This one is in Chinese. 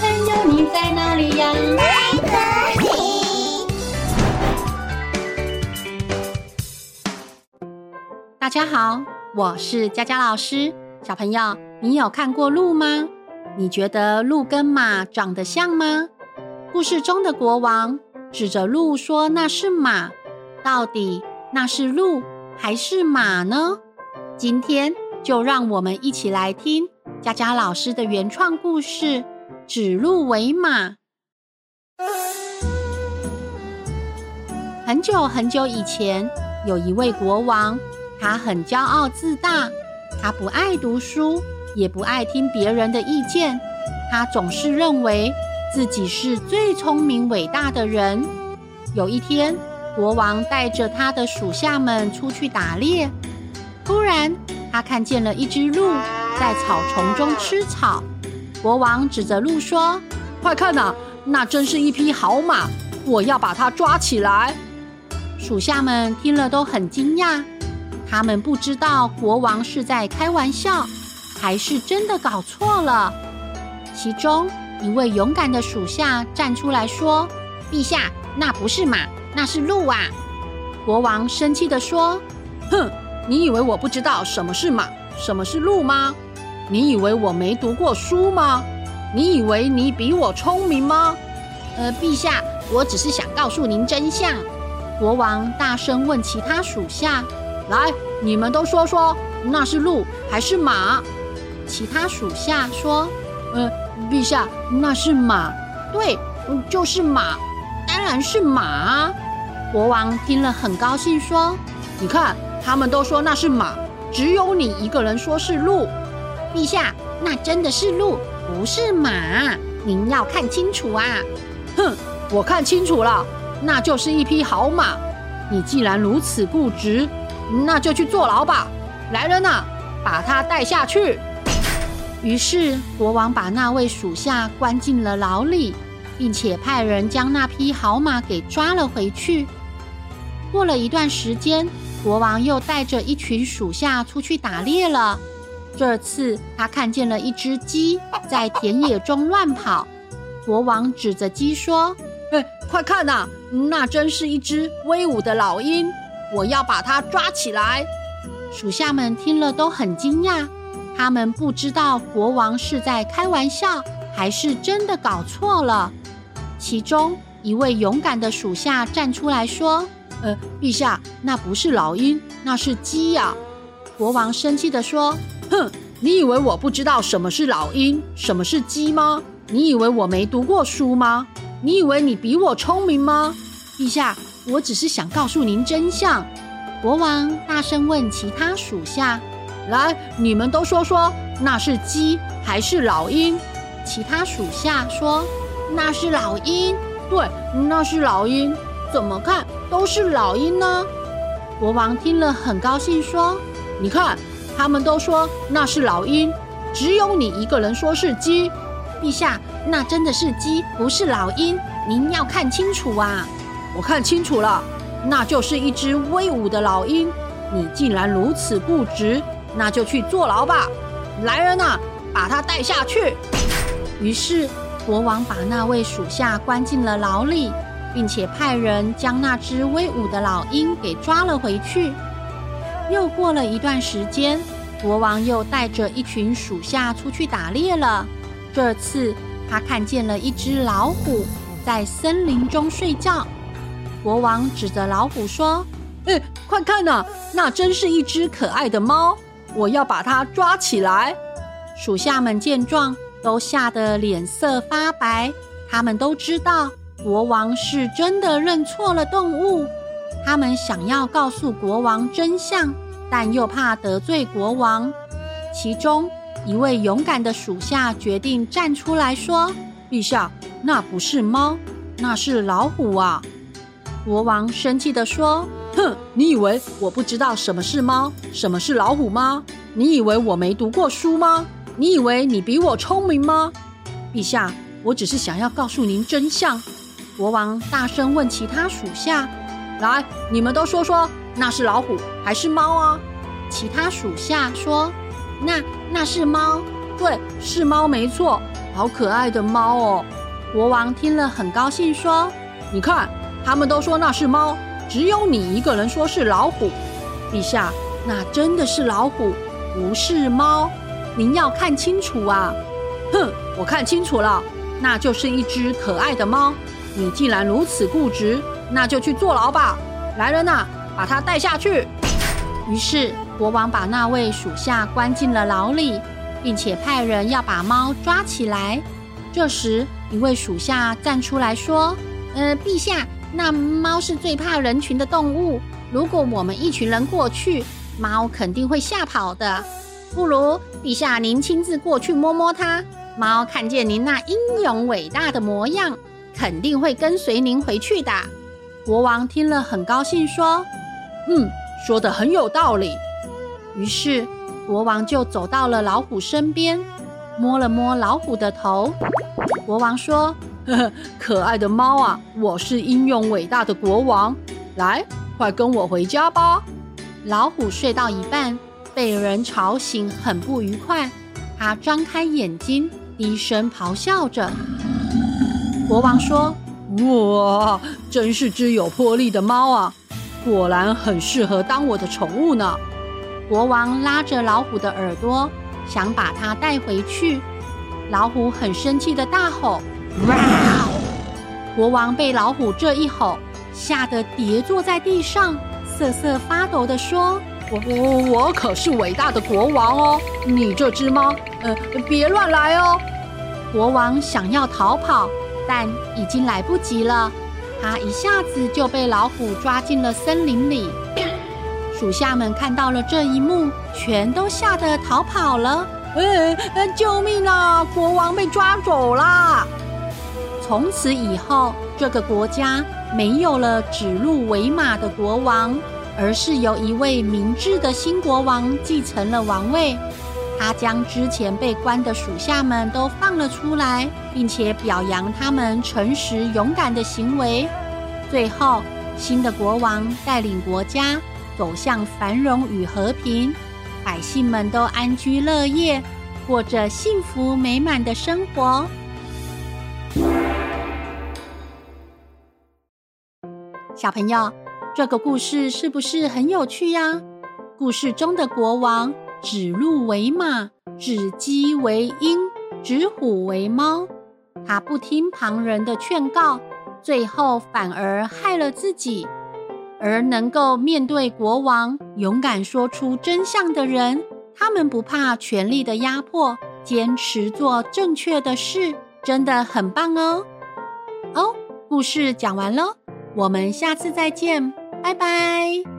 朋友，你在哪里呀？大家好，我是佳佳老师。小朋友，你有看过鹿吗？你觉得鹿跟马长得像吗？故事中的国王指着鹿说：“那是马。”到底那是鹿还是马呢？今天就让我们一起来听佳佳老师的原创故事《指鹿为马》。很久很久以前，有一位国王。他很骄傲自大，他不爱读书，也不爱听别人的意见。他总是认为自己是最聪明伟大的人。有一天，国王带着他的属下们出去打猎，突然他看见了一只鹿在草丛中吃草。国王指着鹿说：“快看呐，那真是一匹好马，我要把它抓起来。”属下们听了都很惊讶。他们不知道国王是在开玩笑，还是真的搞错了。其中一位勇敢的属下站出来说：“陛下，那不是马，那是鹿啊！”国王生气地说：“哼，你以为我不知道什么是马，什么是鹿吗？你以为我没读过书吗？你以为你比我聪明吗？”呃，陛下，我只是想告诉您真相。国王大声问其他属下。来，你们都说说，那是鹿还是马？其他属下说：“呃，陛下，那是马。对，就是马，当然是马。”国王听了很高兴，说：“你看，他们都说那是马，只有你一个人说是鹿。陛下，那真的是鹿，不是马。您要看清楚啊！”哼，我看清楚了，那就是一匹好马。你既然如此固执。那就去坐牢吧！来人呐，把他带下去。于是国王把那位属下关进了牢里，并且派人将那匹好马给抓了回去。过了一段时间，国王又带着一群属下出去打猎了。这次他看见了一只鸡在田野中乱跑。国王指着鸡说：“哎，快看呐，那真是一只威武的老鹰。”我要把它抓起来！属下们听了都很惊讶，他们不知道国王是在开玩笑，还是真的搞错了。其中一位勇敢的属下站出来说：“呃，陛下，那不是老鹰，那是鸡呀！”国王生气地说：“哼，你以为我不知道什么是老鹰，什么是鸡吗？你以为我没读过书吗？你以为你比我聪明吗？陛下。”我只是想告诉您真相。国王大声问其他属下：“来，你们都说说，那是鸡还是老鹰？”其他属下说：“那是老鹰。”对，那是老鹰。怎么看都是老鹰呢？国王听了很高兴，说：“你看，他们都说那是老鹰，只有你一个人说是鸡。陛下，那真的是鸡，不是老鹰。您要看清楚啊！”我看清楚了，那就是一只威武的老鹰。你竟然如此固执，那就去坐牢吧！来人呐，把他带下去。于是国王把那位属下关进了牢里，并且派人将那只威武的老鹰给抓了回去。又过了一段时间，国王又带着一群属下出去打猎了。这次他看见了一只老虎在森林中睡觉。国王指着老虎说：“哎，快看呐，那真是一只可爱的猫！我要把它抓起来。”属下们见状，都吓得脸色发白。他们都知道国王是真的认错了动物。他们想要告诉国王真相，但又怕得罪国王。其中一位勇敢的属下决定站出来说：“陛下，那不是猫，那是老虎啊！”国王生气地说：“哼，你以为我不知道什么是猫，什么是老虎吗？你以为我没读过书吗？你以为你比我聪明吗？陛下，我只是想要告诉您真相。”国王大声问其他属下：“来，你们都说说，那是老虎还是猫啊？”其他属下说：“那那是猫，对，是猫没错。好可爱的猫哦！国王听了很高兴，说：“你看，他们都说那是猫，只有你一个人说是老虎。陛下，那真的是老虎，不是猫。您要看清楚啊！”哼，我看清楚了，那就是一只可爱的猫。你既然如此固执，那就去坐牢吧。来人呐，把他带下去。于是国王把那位属下关进了牢里，并且派人要把猫抓起来。这时，一位属下站出来说：“呃，陛下，那猫是最怕人群的动物。如果我们一群人过去，猫肯定会吓跑的。不如陛下您亲自过去摸摸它，猫看见您那英勇伟大的模样，肯定会跟随您回去的。”国王听了很高兴，说：“嗯，说的很有道理。”于是国王就走到了老虎身边，摸了摸老虎的头。国王说：“呵呵，可爱的猫啊，我是英勇伟大的国王，来，快跟我回家吧。”老虎睡到一半，被人吵醒，很不愉快。他张开眼睛，低声咆哮着。国王说：“哇，真是只有魄力的猫啊！果然很适合当我的宠物呢。”国王拉着老虎的耳朵，想把它带回去。老虎很生气的大吼：“哇！”国王被老虎这一吼，吓得跌坐在地上，瑟瑟发抖地说：“我我我可是伟大的国王哦！你这只猫，呃，别乱来哦！”国王想要逃跑，但已经来不及了。他一下子就被老虎抓进了森林里。属下们看到了这一幕，全都吓得逃跑了。哎，救命啊！国王被抓走了。从此以后，这个国家没有了指鹿为马的国王，而是由一位明智的新国王继承了王位。他将之前被关的属下们都放了出来，并且表扬他们诚实勇敢的行为。最后，新的国王带领国家走向繁荣与和平。百姓们都安居乐业，过着幸福美满的生活。小朋友，这个故事是不是很有趣呀？故事中的国王指鹿为马，指鸡为鹰，指虎为猫。他不听旁人的劝告，最后反而害了自己。而能够面对国王，勇敢说出真相的人，他们不怕权力的压迫，坚持做正确的事，真的很棒哦！哦，故事讲完喽，我们下次再见，拜拜。